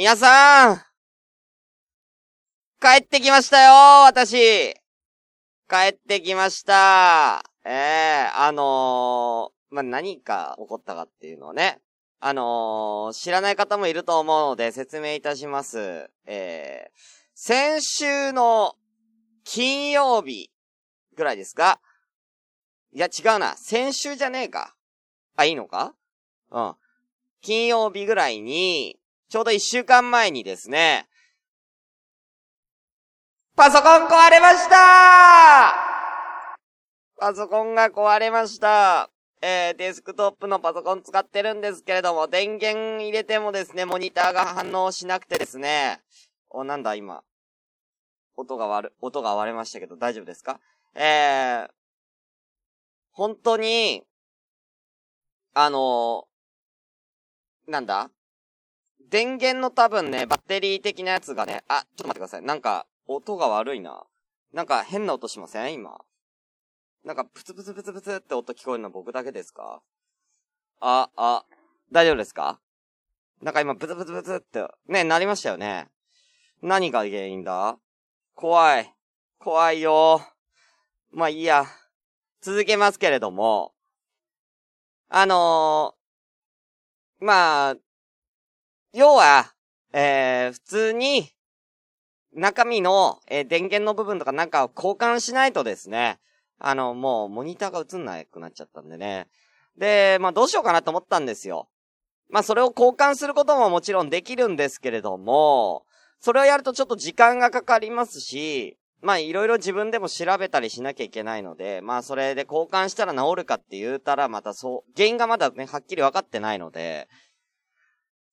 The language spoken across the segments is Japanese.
皆さん帰ってきましたよ私帰ってきましたええー、あのー、まあ、何か起こったかっていうのをね、あのー、知らない方もいると思うので説明いたします。えー、先週の金曜日ぐらいですか？いや、違うな。先週じゃねえか。あ、いいのか？うん。金曜日ぐらいに、ちょうど一週間前にですね、パソコン壊れましたパソコンが壊れました。えー、デスクトップのパソコン使ってるんですけれども、電源入れてもですね、モニターが反応しなくてですね、お、なんだ今。音が割る、音が割れましたけど大丈夫ですか？えー、本当に、あのー、なんだ？電源の多分ね、バッテリー的なやつがね、あ、ちょっと待ってください。なんか、音が悪いな。なんか変な音しません？今。なんか、プツプツプツプツって音聞こえるの僕だけですか？あ、あ、大丈夫ですか？なんか今、ブツブツブツって、ね、なりましたよね。何が原因だ？怖い。怖いよ。まあいいや。続けますけれども。あのー、まあ、要は、えー、普通に、中身の、えー、電源の部分とかなんかを交換しないとですね、あの、もう、モニターが映んなくなっちゃったんでね。で、まあ、どうしようかなと思ったんですよ。まあ、それを交換することももちろんできるんですけれども、それをやるとちょっと時間がかかりますし、まあ、いろいろ自分でも調べたりしなきゃいけないので、まあ、それで交換したら治るかって言うたら、またそう、原因がまだね、はっきり分かってないので、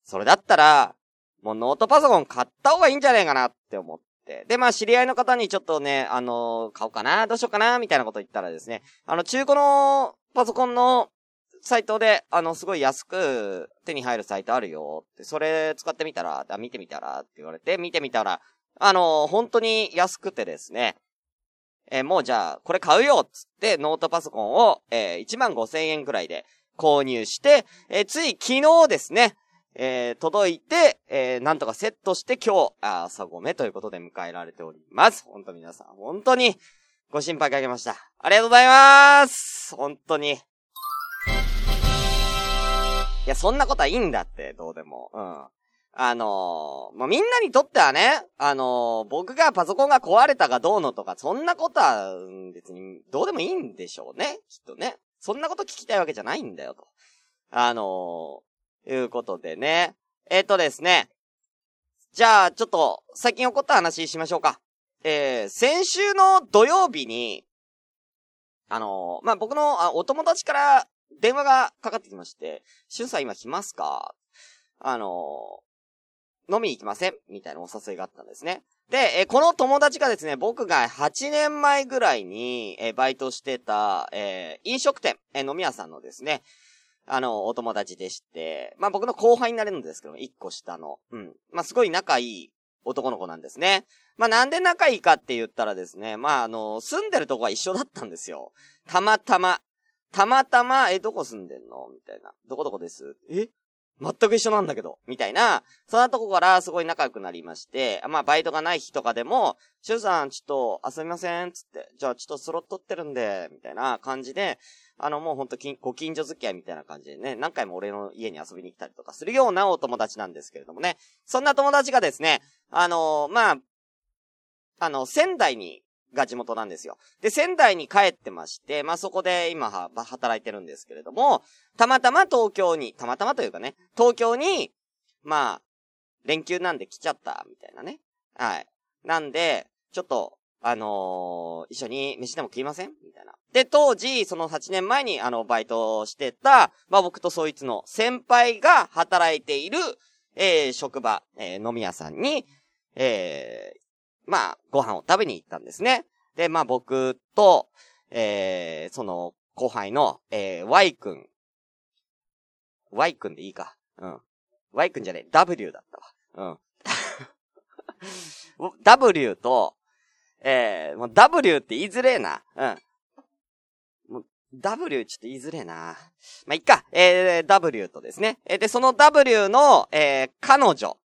それだったら、もうノートパソコン買った方がいいんじゃねえかなって思って。で、まあ知り合いの方にちょっとね、あのー、買おうかなどうしようかなみたいなこと言ったらですね、あの、中古のパソコンのサイトで、あの、すごい安く手に入るサイトあるよって、それ使ってみたら、あ見てみたらって言われて、見てみたら、あのー、本当に安くてですね、えー、もうじゃあ、これ買うよっつって、ノートパソコンを、えー、1万5千円くらいで購入して、えー、つい昨日ですね、えー、届いて、えー、なんとかセットして今日、朝ごめということで迎えられております。本当皆さん、本当にご心配かけました。ありがとうございます本当に。いや、そんなことはいいんだって、どうでも。うん。あのー、まあ、みんなにとってはね、あのー、僕がパソコンが壊れたかどうのとか、そんなことは、別に、どうでもいいんでしょうね。きっとね。そんなこと聞きたいわけじゃないんだよ、と。あのいうことでね。えっ、ー、とですね。じゃあ、ちょっと、最近起こった話しましょうか。えー、先週の土曜日に、あのー、まあ、僕のあお友達から電話がかかってきまして、しゅんさん今来ますか？あのー、飲みに行きません？みたいなお誘いがあったんですね。で、えこの友達がですね、僕が8年前ぐらいに、えバイトしてた、え飲食店、え飲み屋さんのですね、あの、お友達でして、まあ僕の後輩になれるんですけど、一個下の。うん。まあすごい仲いい男の子なんですね。まあなんで仲いいかって言ったらですね、まああの、住んでるとこは一緒だったんですよ。たまたま。たまたま、え、どこ住んでんの？みたいな。どこどこです？え？全く一緒なんだけど、みたいな、そんなとこからすごい仲良くなりまして、まあバイトがない日とかでも、シュウさんちょっと遊びませんつって、じゃあちょっとスロットってるんで、みたいな感じで、あのもうほんとご近所付き合いみたいな感じでね、何回も俺の家に遊びに来たりとかするようなお友達なんですけれどもね、そんな友達がですね、あのー、まあ、あの、仙台にが地元なんですよ。で、仙台に帰ってまして、まあ、そこで今は、働いてるんですけれども、たまたま東京に、たまたまというかね、東京に、まあ、連休なんで来ちゃった、みたいなね。はい。なんで、ちょっと、あのー、一緒に飯でも食いません？で、当時、その8年前に、あの、バイトしてた、まあ、僕とそいつの先輩が働いている、えー、職場、えー、飲み屋さんに、えー、まあ、ご飯を食べに行ったんですね。で、まあ僕と、えー、その、後輩の、えー、Y 君。Y 君でいいか。うん。Y 君じゃねえ、W だったわ。うん。W と、えー、W って言いづれえな。うん。W ちょっと言いづれえな。まあ、いっか。えー、W とですね。えー、で、その W の、えー、彼女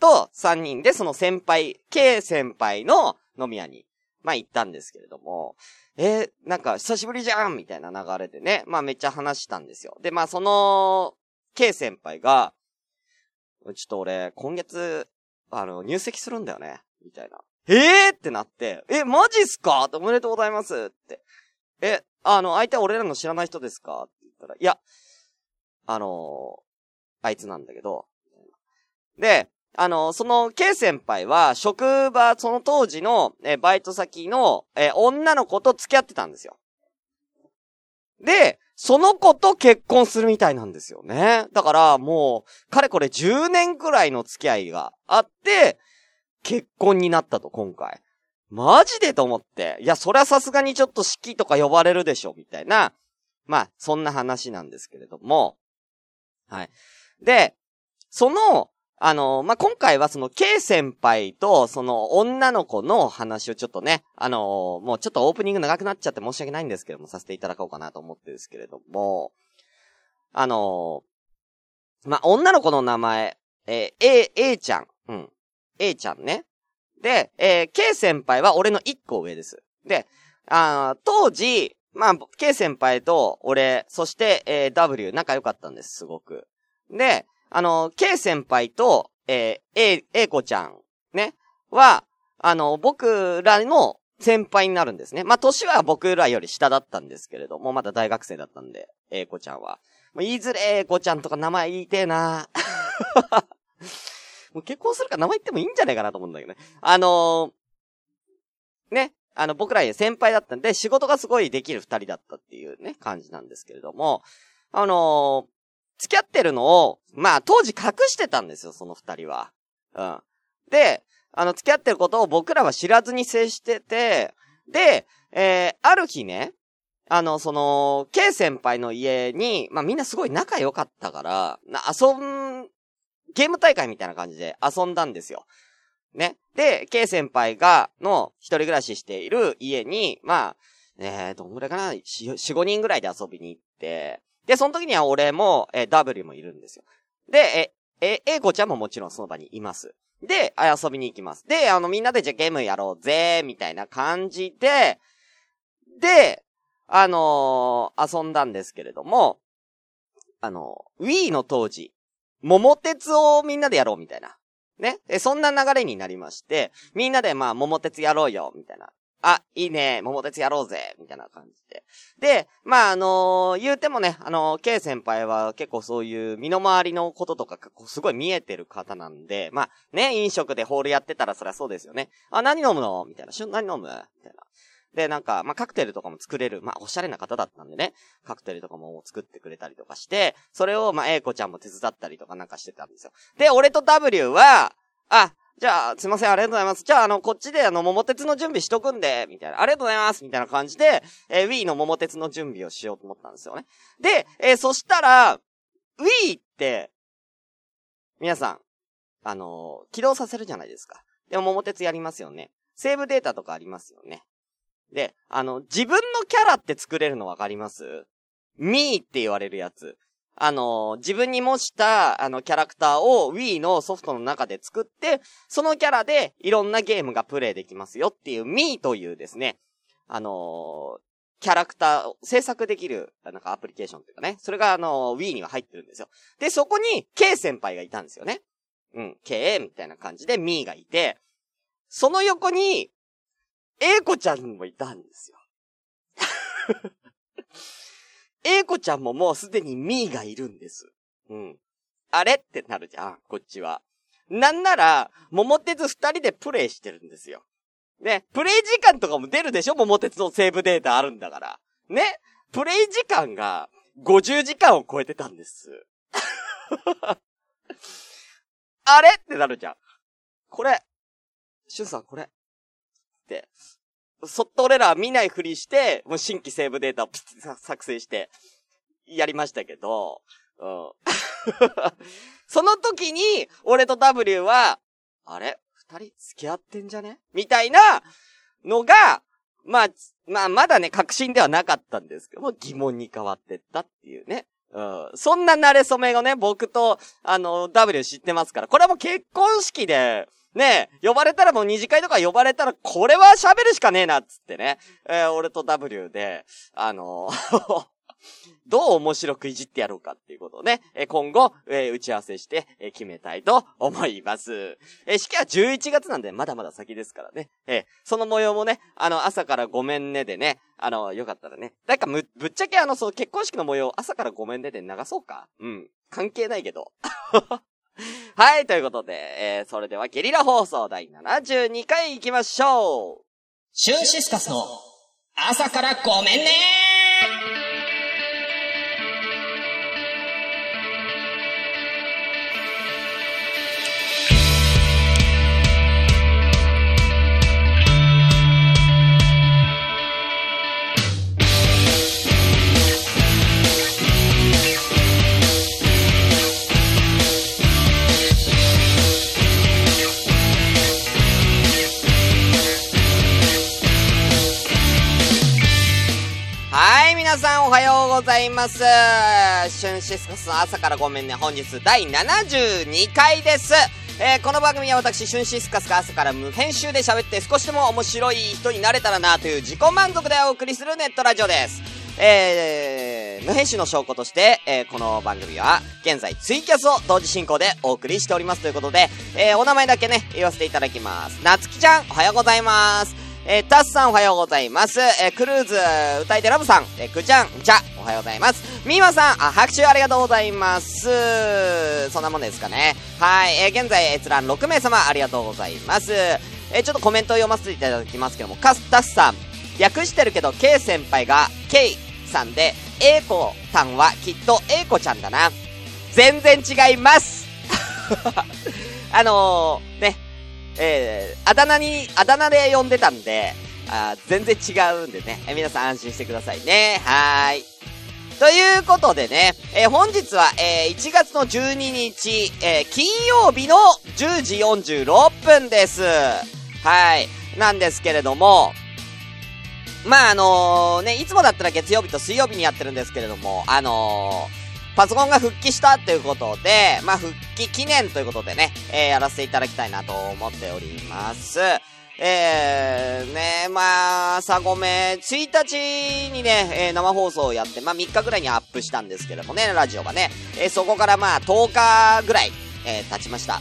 と3人でその先輩、K 先輩の飲み屋に、まあ行ったんですけれども、えー、なんか久しぶりじゃんみたいな流れでね、まあめっちゃ話したんですよ。で、まあその、K 先輩が、ちょっと俺、今月、あの、入籍するんだよね。みたいな。えーってなって、え、マジっすかおめでとうございますって。え、あの、相手は俺らの知らない人ですか？って言ったら、いや、あのあいつなんだけど。で、あの、その、K 先輩は、職場、その当時の、え、バイト先の、え、女の子と付き合ってたんですよ。で、その子と結婚するみたいなんですよね。だから、もう、かれこれ10年くらいの付き合いがあって、結婚になったと、今回。マジでと思って。いや、そりゃさすがにちょっと式とか呼ばれるでしょ、みたいな。まあ、そんな話なんですけれども。はい。で、その、あの、まあ、今回はその K 先輩とその女の子の話をちょっとね、あの、もうちょっとオープニング長くなっちゃって申し訳ないんですけども、させていただこうかなと思ってですけれども、あの、まあ、女の子の名前、えー、A、A ちゃん、うん。A ちゃんね。で、えー、K 先輩は俺の一個上です。で、あ当時、まあ、K 先輩と俺、そして、えー、W 仲良かったんです、すごく。で、あの、K 先輩と、えー、A、A 子ちゃん、ね、は、あの、僕らの先輩になるんですね。まあ、年は僕らより下だったんですけれども、まだ大学生だったんで、A 子ちゃんは。もう言いづれ A 子ちゃんとか名前言いてえなもう結婚するか名前言ってもいいんじゃないかなと思うんだけどね。あのー、ね、あの、僕ら先輩だったんで、仕事がすごいできる二人だったっていうね、感じなんですけれども、あの付き合ってるのを、まあ当時隠してたんですよ、その二人は。うん。で、あの、付き合ってることを僕らは知らずに接してて、で、えー、ある日ね、あの、その、K 先輩の家に、まあみんなすごい仲良かったから、遊ん、ゲーム大会みたいな感じで遊んだんですよ。ね。で、K 先輩が、の、一人暮らししている家に、まあ、えー、どんぐらいかな、四、四五人ぐらいで遊びに行って、で、その時には俺も、えー、W もいるんですよ。で、え、え、A 子ちゃんももちろんその場にいます。で、遊びに行きます。で、あの、みんなでじゃあゲームやろうぜ、みたいな感じで、で、あのー、遊んだんですけれども、あの、Wii の当時、桃鉄をみんなでやろうみたいな。ね？そんな流れになりまして、みんなでまあ桃鉄やろうよ、みたいなあ、いいね、桃鉄やろうぜ、みたいな感じで。で、まあ、あのー、言うてもね、あのー、K 先輩は結構そういう身の回りのこととかすごい見えてる方なんで、まあ、ね、飲食でホールやってたらそりゃそうですよね。あ、何飲むの？みたいな。何飲む？みたいな。で、なんか、まあ、カクテルとかも作れる、まあ、おしゃれな方だったんでね、カクテルとかも作ってくれたりとかして、それを、ま、A 子ちゃんも手伝ったりとかなんかしてたんですよ。で、俺と W は、あ、じゃあ、すいません、ありがとうございます。じゃあ、あの、こっちで、あの、桃鉄の準備しとくんで、みたいな。ありがとうございます、みたいな感じで、えー、Wii の桃鉄の準備をしようと思ったんですよね。で、えー、そしたら、Wii って、皆さん、あのー、起動させるじゃないですか。でも桃鉄やりますよね。セーブデータとかありますよね。で、あの、自分のキャラって作れるのわかります？ミーって言われるやつ。あの、自分に模した、あの、キャラクターを Wii のソフトの中で作って、そのキャラでいろんなゲームがプレイできますよっていう Me というですね、あのキャラクターを制作できる、なんかアプリケーションっていうかね、それがあの Wii には入ってるんですよ。で、そこに K 先輩がいたんですよね。うん、K みたいな感じで Me がいて、その横に、A 子ちゃんもいたんですよ。A 子ちゃんももうすでにミーがいるんです。うん。あれってなるじゃん、こっちは。なんなら、桃鉄二人でプレイしてるんですよ。ね、プレイ時間とかも出るでしょ？桃鉄のセーブデータあるんだから。ね、プレイ時間が50時間を超えてたんです。あれ？ってなるじゃん。これ、シュンさんこれ。って、そっと俺らは見ないふりして、もう新規セーブデータを作成して、やりましたけど、うん。その時に、俺と W は、あれ？二人付き合ってんじゃね？みたいなのが、まあ、まあ、まだね、確信ではなかったんですけども、疑問に変わってったっていうね。うん。そんな慣れ初めがね、僕と、あの、W 知ってますから。これはもう結婚式で、ねえ呼ばれたらもう二次会とか呼ばれたら、これは喋るしかねえな、っつってね。えー、俺と W で、あの どう面白くいじってやろうかっていうことをね、え今後、え打ち合わせして、え決めたいと思います。え式は11月なんで、まだまだ先ですからね。えその模様もね、あの、朝からごめんねでね、あの、よかったらね。だかむ、ぶっちゃけあの、その結婚式の模様、朝からごめんねで流そうか。うん。関係ないけど。はい、ということで、えー、それではゲリラ放送第72回行きましょう。シュンシスカスの朝からごめんね皆さんおはようございます。シュンシスカスの朝からごめんね。本日第72回です。えー、この番組は私、シュンシスカスが朝から無編集で喋って少しでも面白い人になれたらなという自己満足でお送りするネットラジオです。えー、無編集の証拠として、えー、この番組は、現在ツイキャスを同時進行でお送りしておりますということで、えー、お名前だけね、言わせていただきます。なつきちゃん、おはようございます。えー、タスさんおはようございます。えー、クルーズ、歌い手ラブさん、えー、くちゃん、じゃ、おはようございます。みーまさん、あ、拍手ありがとうございます。そんなもんですかね。はい、えー、現在閲覧6名様ありがとうございます。え、ちょっとコメントを読ませていただきますけども、カスタスさん、略してるけど、K 先輩が K さんで、A 子さんはきっと A 子ちゃんだな。全然違います あのー、ね、えー、あだ名に、あだ名で呼んでたんで、あ全然違うんでね、えー、皆さん安心してくださいね。はーい。ということでね、えー、本日は、えー、1月の12日、えー、金曜日の10時46分です。はい。なんですけれども、まあ、あのね、いつもだったら月曜日と水曜日にやってるんですけれども、あのーパソコンが復帰したっていうことで、まあ、復帰記念ということでね、えー、やらせていただきたいなと思っております。えー、ね、まあ、朝ごめ、1日にね、えー、生放送をやって、まあ3日ぐらいにアップしたんですけどもね、ラジオがね、えー、そこからまあ10日ぐらい、えー、経ちました。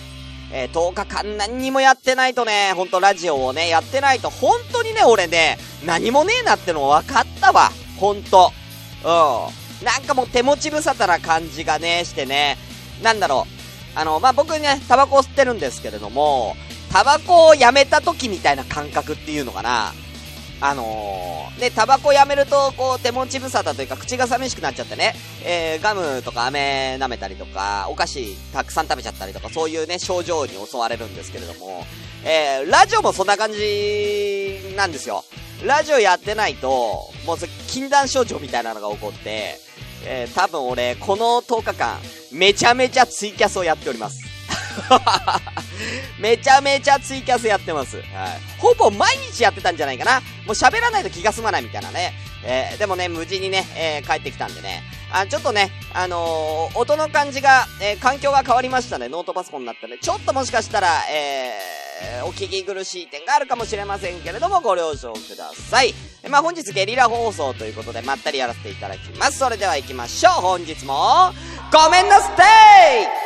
えー、10日間何にもやってないとね、ほんとラジオをね、やってないと、本当にね、俺ね、何もねえなっての分かったわ。ほんと。うん。なんかもう手持ち無沙汰な感じがね、してね、なんだろう。あの、まあ、僕ね、タバコを吸ってるんですけれども、タバコをやめた時みたいな感覚っていうのかな。あのー、で、タバコやめると、こう、手持ち無沙汰というか、口が寂しくなっちゃってね、えー、ガムとか飴舐めたりとか、お菓子たくさん食べちゃったりとか、そういうね、症状に襲われるんですけれども、えー、ラジオもそんな感じなんですよ。ラジオやってないと、もう禁断症状みたいなのが起こって、えー、多分俺、この10日間、めちゃめちゃツイキャスをやっております。めちゃめちゃツイキャスやってます。はい。ほぼ毎日やってたんじゃないかな。もう喋らないと気が済まないみたいなね。えー、でもね、無事にね、えー、帰ってきたんでね。あ、ちょっとね、あのー、音の感じが、え、環境が変わりましたね。ノートパソコンになったね。ちょっともしかしたら、えー、お聞き苦しい点があるかもしれませんけれども、ご了承ください。まあ、本日ゲリラ放送ということで、まったりやらせていただきます。それでは行きましょう。本日も、ごめんなさい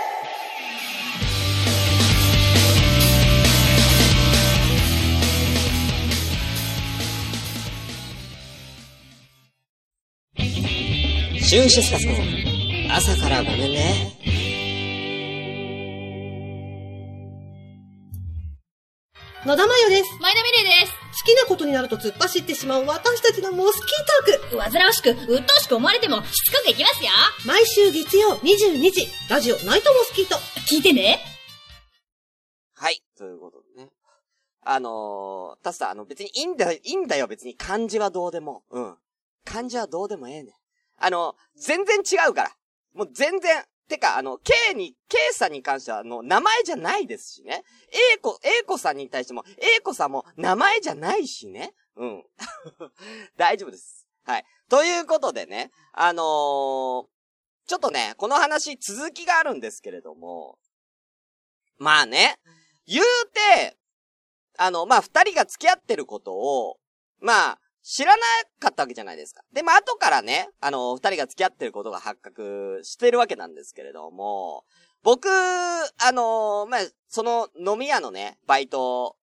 シュンシスカスの朝からごめんね。野田真代です。前田美玲です。好きなことになると突っ走ってしまう私たちのモスキートーク。煩わしく、鬱陶しく思われても、しつこくいきますよ。毎週月曜22時、ラジオナイトモスキート。聞いてね。はい。ということでね。あのー、たさ、あの別にいいんだよ、いいんだよ別に漢字はどうでも。うん。漢字はどうでもええねあの、全然違うから。もう全然。てか、あの、K に、K さんに関しては、あの、名前じゃないですしね。A 子、A 子さんに対しても、A 子さんも名前じゃないしね。うん。大丈夫です。はい。ということでね、あのー、ちょっとね、この話続きがあるんですけれども、まあね、言うて、あの、まあ、二人が付き合ってることを、まあ、知らなかったわけじゃないですか。で、まあ、後からね、あの、二人が付き合ってることが発覚してるわけなんですけれども、僕、あのまあ、その飲み屋のね、バイト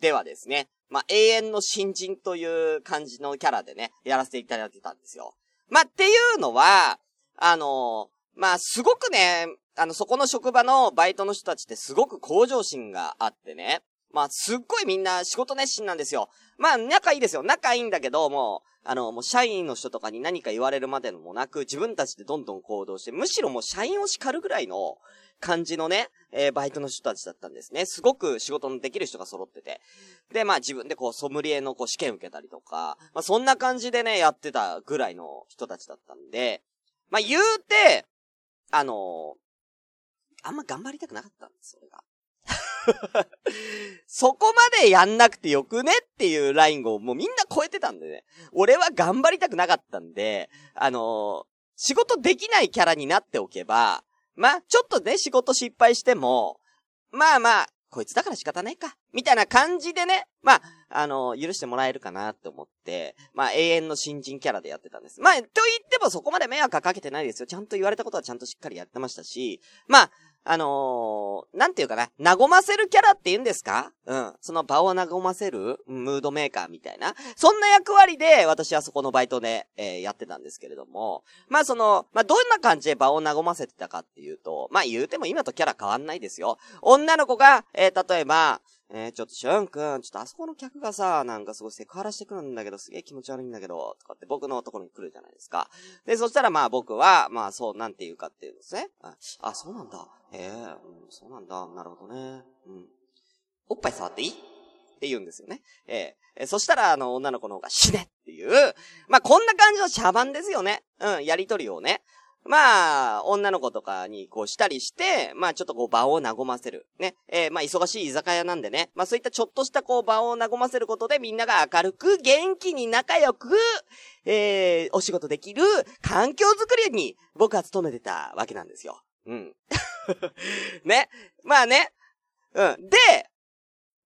ではですね、まあ、永遠の新人という感じのキャラでね、やらせていただいてたんですよ。まあ、っていうのは、あのまあ、すごくね、あの、そこの職場のバイトの人たちってすごく向上心があってね。まあ、すっごいみんな仕事熱心なんですよ。まあ、仲いいですよ。仲いいんだけど、もう、あの、もう社員の人とかに何か言われるまでのもなく、自分たちでどんどん行動して、むしろもう社員を叱るぐらいの感じのね、えー、バイトの人たちだったんですね。すごく仕事のできる人が揃ってて。で、まあ自分でこう、ソムリエのこう試験受けたりとか、まあそんな感じでね、やってたぐらいの人たちだったんで、まあ言うて、あのー、あんま頑張りたくなかったんです、それが。そこまでやんなくてよくねっていうラインをもうみんな超えてたんでね。俺は頑張りたくなかったんで、あのー、仕事できないキャラになっておけば、まあ、ちょっとね、仕事失敗しても、まあまあ、こいつだから仕方ないか。みたいな感じでね、まあ、あの、許してもらえるかなって思って、まあ、永遠の新人キャラでやってたんです。まあ、と言ってもそこまで迷惑かけてないですよ。ちゃんと言われたことはちゃんとしっかりやってましたし、まあ、あのー、なんていうかな、和ませるキャラって言うんですか？うん。その場を和ませるムードメーカーみたいな。そんな役割で私はそこのバイトで、えー、やってたんですけれども。まあその、まあどんな感じで場を和ませてたかっていうと、まあ言うても今とキャラ変わんないですよ。女の子が、えー、例えば、えー、ちょっとしゅんくん、ちょっとあそこの客がさ、なんかすごいセクハラしてくるんだけど、すげえ気持ち悪いんだけど、とかって僕のところに来るじゃないですか。で、そしたらまあ僕は、まあそう、なんて言うかっていうんですね。あ、そうなんだ。へえ、うん、そうなんだ。なるほどね。うん。おっぱい触っていい？って言うんですよね。えー、そしたら、あの、女の子の方が死ねっていう、まあ、こんな感じの茶番ですよね。うん、やりとりをね。まあ、女の子とかにこうしたりして、まあちょっとこう場を和ませる。ね。えー、まあ忙しい居酒屋なんでね。まあそういったちょっとしたこう場を和ませることでみんなが明るく、元気に仲良く、えー、お仕事できる環境づくりに僕は勤めてたわけなんですよ。うん。ね。まあね。うん。で、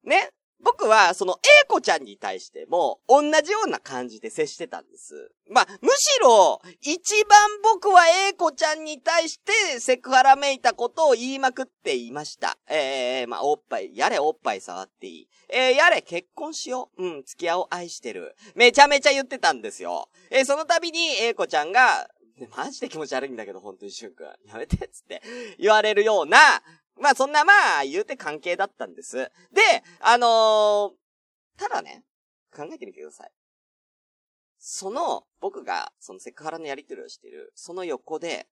ね。僕は、その、A 子ちゃんに対しても、同じような感じで接してたんです。まあ、むしろ、一番僕は A 子ちゃんに対して、セクハラめいたことを言いまくっていました。ええー、まあ、おっぱい、やれおっぱい触っていい。えー、やれ結婚しよう。うん、付き合おう、愛してる。めちゃめちゃ言ってたんですよ。えー、その度に A 子ちゃんが、マジで気持ち悪いんだけど、本当にしゅんくん。やめて、つって言われるような、まあそんなまあ言うて関係だったんです。で、あのー、ただね、考えてみてください。その、僕が、そのセクハラのやりとりをしてる、その横で、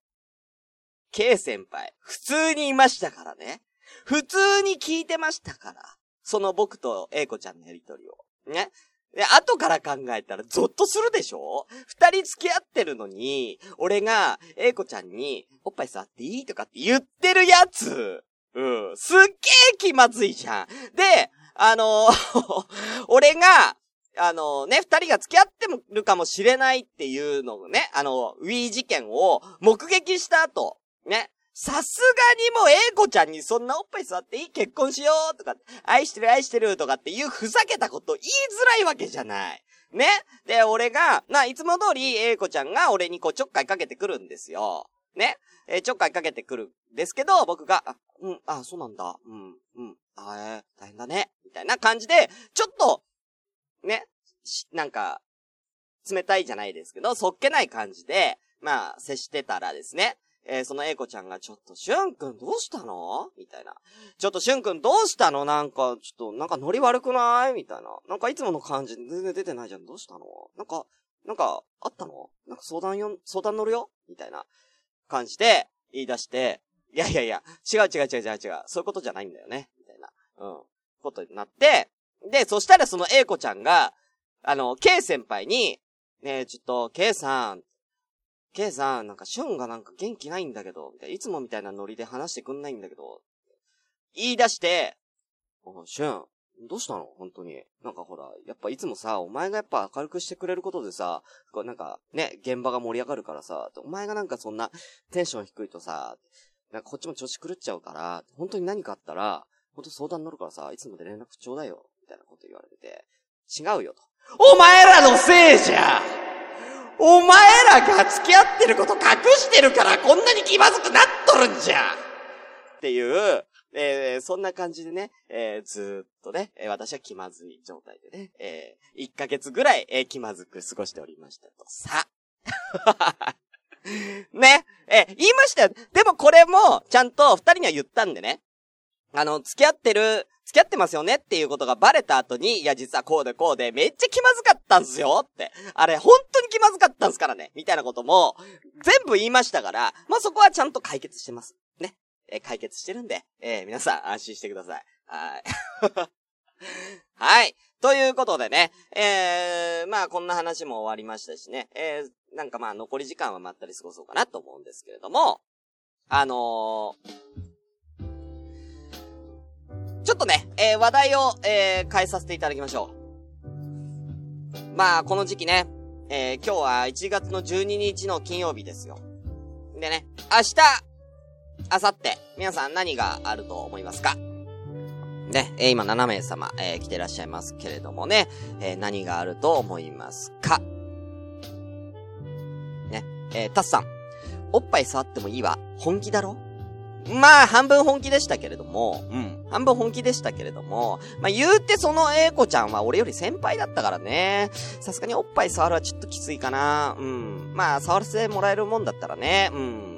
K 先輩、普通にいましたからね。普通に聞いてましたから。その僕と A 子ちゃんのやりとりを。ね。で、後から考えたらゾッとするでしょ？二人付き合ってるのに、俺が、A 子ちゃんに、おっぱい触っていいとかって言ってるやつ。うん。すっげえ気まずいじゃん。で、あのー 俺が、あのー、ね、二人が付き合ってるかもしれないっていうのをね、あの、ウィー事件を目撃した後、ね、さすがにもう、英子ちゃんにそんなおっぱい座っていい？結婚しようとか、愛してる愛してるとかっていうふざけたこと言いづらいわけじゃない。ねで、俺が、な、いつも通り、英子ちゃんが俺にこうちょっかいかけてくるんですよ。ねえー、ちょっかいかけてくるんですけど、僕が、あ、うん、あ、そうなんだ。うん、うん、あ、え、大変だね。みたいな感じで、ちょっと、ね、なんか、冷たいじゃないですけど、そっけない感じで、まあ、接してたらですね、えー、そのエイコちゃんが、ちょっと、しゅんくんどうしたの？みたいな。ちょっとしゅんくんどうしたの？なんか、ちょっと、なんかノリ悪くない？みたいな。なんかいつもの感じ全然出てないじゃん。どうしたの？なんか、なんか、あったのなんか相談よ、相談乗るよ？みたいな感じで言い出して、いやいやいや、違う違う違う違う違う。そういうことじゃないんだよね。みたいな。うん。ことになって、で、そしたらその A 子ちゃんが、あの、K 先輩に、ねえ、ちょっと、K さん、K さん、なんか、シュンがなんか元気ないんだけど、いつもみたいなノリで話してくんないんだけど、言い出して、シュン、どうしたの？本当に。なんかほら、やっぱいつもさ、お前がやっぱ明るくしてくれることでさ、こうなんかね、現場が盛り上がるからさ、お前がなんかそんなテンション低いとさ、なんかこっちも調子狂っちゃうから、本当に何かあったら、本当相談乗るからさ、いつまで連絡ちょうだいよ、みたいなこと言われてて、違うよと。お前らのせいじゃお前らが付き合ってること隠してるからこんなに気まずくなっとるんじゃっていう、えー、そんな感じでね、えー、ずっとね、え私は気まずい状態でね、えー、1ヶ月ぐらい、えー、気まずく過ごしておりましたとさ。ね、えー、言いましたよ。でもこれも、ちゃんと二人には言ったんでね。あの、付き合ってる、付き合ってますよね？っていうことがバレた後に、いや、実はこうでこうで、めっちゃ気まずかったんすよって。あれ、本当に気まずかったんすからね。みたいなことも、全部言いましたから、まあ、そこはちゃんと解決してます。え、解決してるんで、え、皆さん安心してください。はい。はい。ということでね、えー、まあこんな話も終わりましたしね、えー、なんかまあ残り時間はまったり過ごそうかなと思うんですけれども、あのー、ちょっとね、えー、話題を、えー、変えさせていただきましょう。まあこの時期ね、えー、今日は1月の12日の金曜日ですよ。でね、明日、あさって、皆さん何があると思いますか？ね、えー、今7名様、えー、来てらっしゃいますけれどもね、えー、何があると思いますか？ね、えー、タスさん、おっぱい触ってもいいわ、本気だろ？まあ、半分本気でしたけれども、うん。半分本気でしたけれども、まあ言うてその英子ちゃんは俺より先輩だったからね。さすがにおっぱい触るはちょっときついかな。うん。まあ、触らせてもらえるもんだったらね。うん。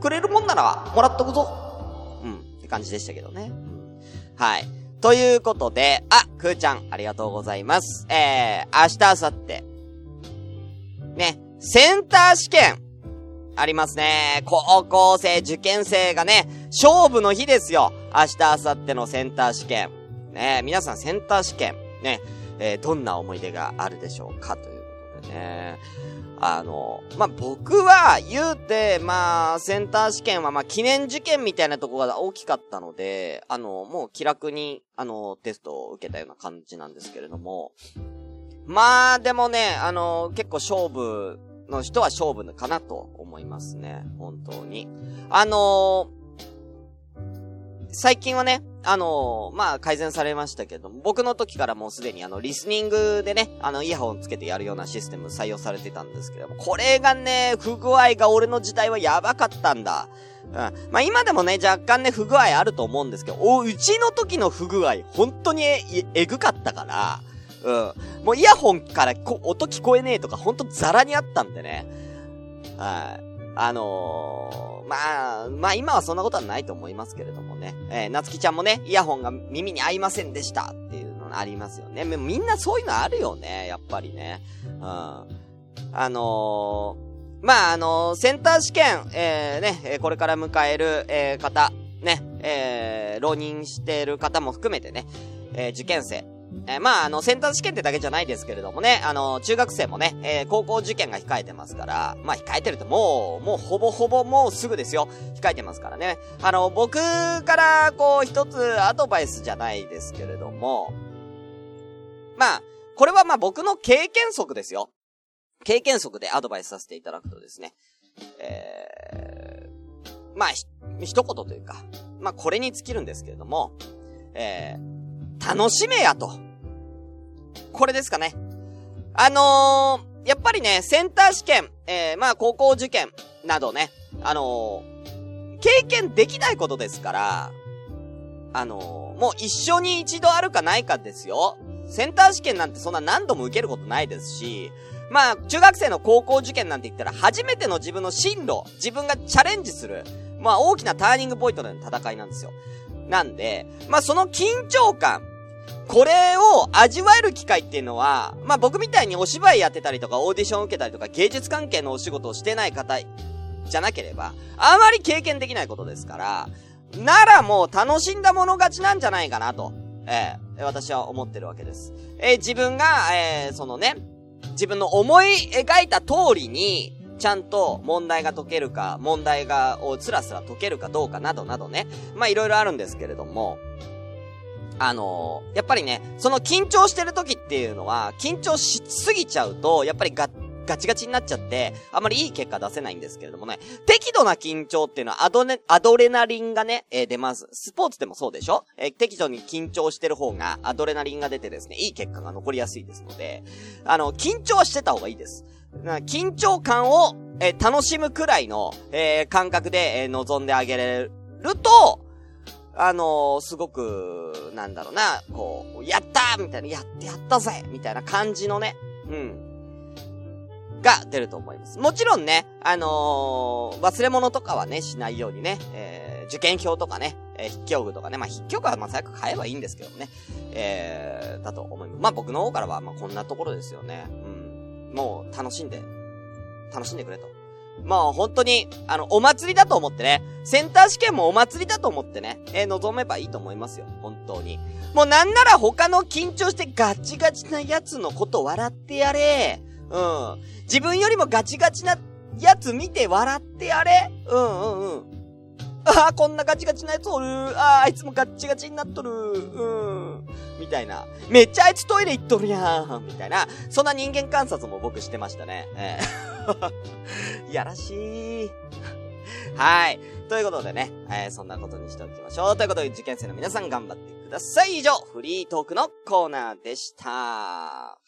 くれるもんなら、もらっとくぞ。うん、って感じでしたけどね。うん、はい。ということで、あ、くーちゃん、ありがとうございます。えー、明日、明後日。ね、センター試験、ありますね。高校生、受験生がね、勝負の日ですよ。明日、明後日のセンター試験。ね、皆さんセンター試験、ね、えー、どんな思い出があるでしょうかということでね。あの、まあ、僕は言うて、まあ、センター試験はま、記念受験みたいなとこが大きかったので、あの、もう気楽に、あの、テストを受けたような感じなんですけれども、まあ、でもね、あの、結構勝負の人は勝負かなと思いますね。本当に。あの最近はね、あのー、まあ、改善されましたけども、僕の時からもうすでにあの、リスニングでね、あの、イヤホンつけてやるようなシステム採用されてたんですけども、これがね、不具合が俺の時代はやばかったんだ。うん。まあ、今でもね、若干ね、不具合あると思うんですけど、お、うちの時の不具合、本当にえ、えぐかったから、うん。もうイヤホンからこ音聞こえねえとか、ほんとザラにあったんでね。はい。あのー、まあ、まあ今はそんなことはないと思いますけれどもね。えー、なつきちゃんもね、イヤホンが耳に合いませんでしたっていうのありますよね。みんなそういうのあるよね、やっぱりね。うん。あのー、まあ、あのー、センター試験、えー、ね、これから迎える、えー、方、ね、えー、浪人してる方も含めてね、えー、受験生、えー、まあ、あの、センター試験ってだけじゃないですけれどもね、あの、中学生もね、えー、高校受験が控えてますから、まあ、控えてるともう、もうほぼほぼもうすぐですよ。控えてますからね。あの、僕から、こう、一つアドバイスじゃないですけれども、まあ、これはまあ僕の経験則ですよ。経験則でアドバイスさせていただくとですね、えー、まあ、ひ、一言というか、まあこれに尽きるんですけれども、えー、楽しめやと。これですかね。あのー、やっぱりね、センター試験、えー、まあ高校受験などね、あのー、経験できないことですから、あのー、もう一生に一度あるかないかですよ。センター試験なんてそんな何度も受けることないですし、まあ、中学生の高校受験なんて言ったら初めての自分の進路、自分がチャレンジする、まあ大きなターニングポイントでの戦いなんですよ。なんで、まあその緊張感、これを味わえる機会っていうのは、まあ僕みたいにお芝居やってたりとかオーディション受けたりとか芸術関係のお仕事をしてない方じゃなければ、あまり経験できないことですから、ならもう楽しんだもの勝ちなんじゃないかなと、えー、私は思ってるわけです。えー、自分が、えー、そのね、自分の思い描いた通りに、ちゃんと問題が解けるか、問題が、をつらつら解けるかどうかなどなどね。まあいろいろあるんですけれども、あのー、やっぱりね、その緊張してる時っていうのは、緊張しすぎちゃうと、やっぱりガガチガチになっちゃって、あんまりいい結果出せないんですけれどもね、適度な緊張っていうのはアドネ、アドレナリンがね、えー、出ます。スポーツでもそうでしょ？えー、適度に緊張してる方がアドレナリンが出てですね、いい結果が残りやすいですので、あの、緊張はしてた方がいいです。緊張感を、えー、楽しむくらいの、え、感覚で、えー、望んであげれると、あのー、すごく、なんだろうな、こう、やったーみたいな、やって、やったぜみたいな感じのね、うん。が出ると思います。もちろんね、あのー、忘れ物とかはね、しないようにね、えー、受験票とかね、え、筆記用具とかね、まあ、筆記用具はま、最悪買えばいいんですけどね、えー、だと思います。まあ、僕の方からは、ま、こんなところですよね。うん。もう、楽しんで、楽しんでくれと。もう本当に、あの、お祭りだと思ってね、センター試験もお祭りだと思ってね、えー、望めばいいと思いますよ。本当に。もうなんなら他の緊張してガチガチなやつのこと笑ってやれ。うん。自分よりもガチガチなやつ見て笑ってやれ。うんうんうん。ああ、こんなガチガチなやつおる。ああ、あいつもガッチガチになっとる。うん。みたいな。めっちゃあいつトイレ行っとるやん。みたいな。そんな人間観察も僕してましたね。えー、やらしい。はい。ということでね、えー、そんなことにしておきましょう。ということで、受験生の皆さん頑張ってください。以上、フリートークのコーナーでした。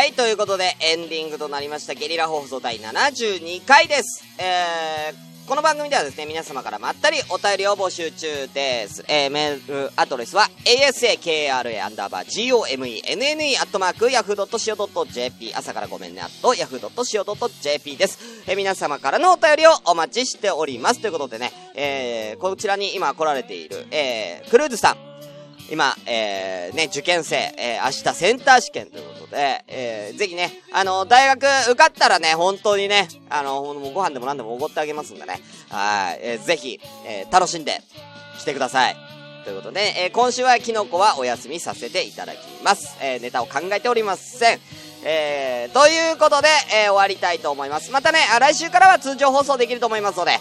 はい、ということで、エンディングとなりましたゲリラ放送第72回です。えー、この番組ではですね、皆様からまったりお便りを募集中です。えー、メールアドレスは、asakra アンダーバー gomenne アットマーク yahoo.co.jp 朝からごめんね、アット yahoo.co.jp です。えー、皆様からのお便りをお待ちしております。ということでね、えー、こちらに今来られている、えー、クルーズさん。今、えー、ね、受験生、えー、明日センター試験ということで、えー、ぜひね、あの、大学受かったらね、本当にね、あの、ご飯でも何でもおごってあげますんでね、はい、えー、ぜひ、えー、楽しんで来てください。ということで、えー、今週はキノコはお休みさせていただきます。えー、ネタを考えておりません。えー、ということで、えー、終わりたいと思います。またね、来週からは通常放送できると思いますので、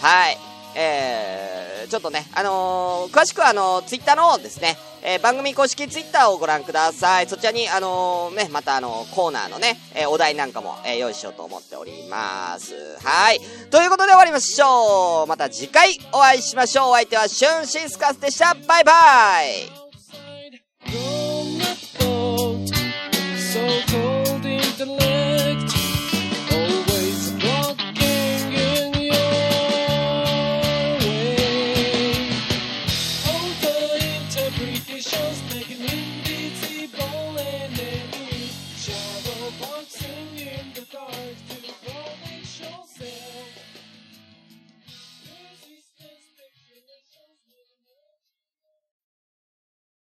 はい。えー、ちょっとね、あのー、詳しくはあのー、ツイッターのですね、えー、番組公式ツイッターをご覧ください。そちらに、あの、ね、またあの、コーナーのね、え、お題なんかも、え、用意しようと思っております。はい。ということで終わりましょう。また次回お会いしましょう。お相手はシュンシスカスでした。バイバイ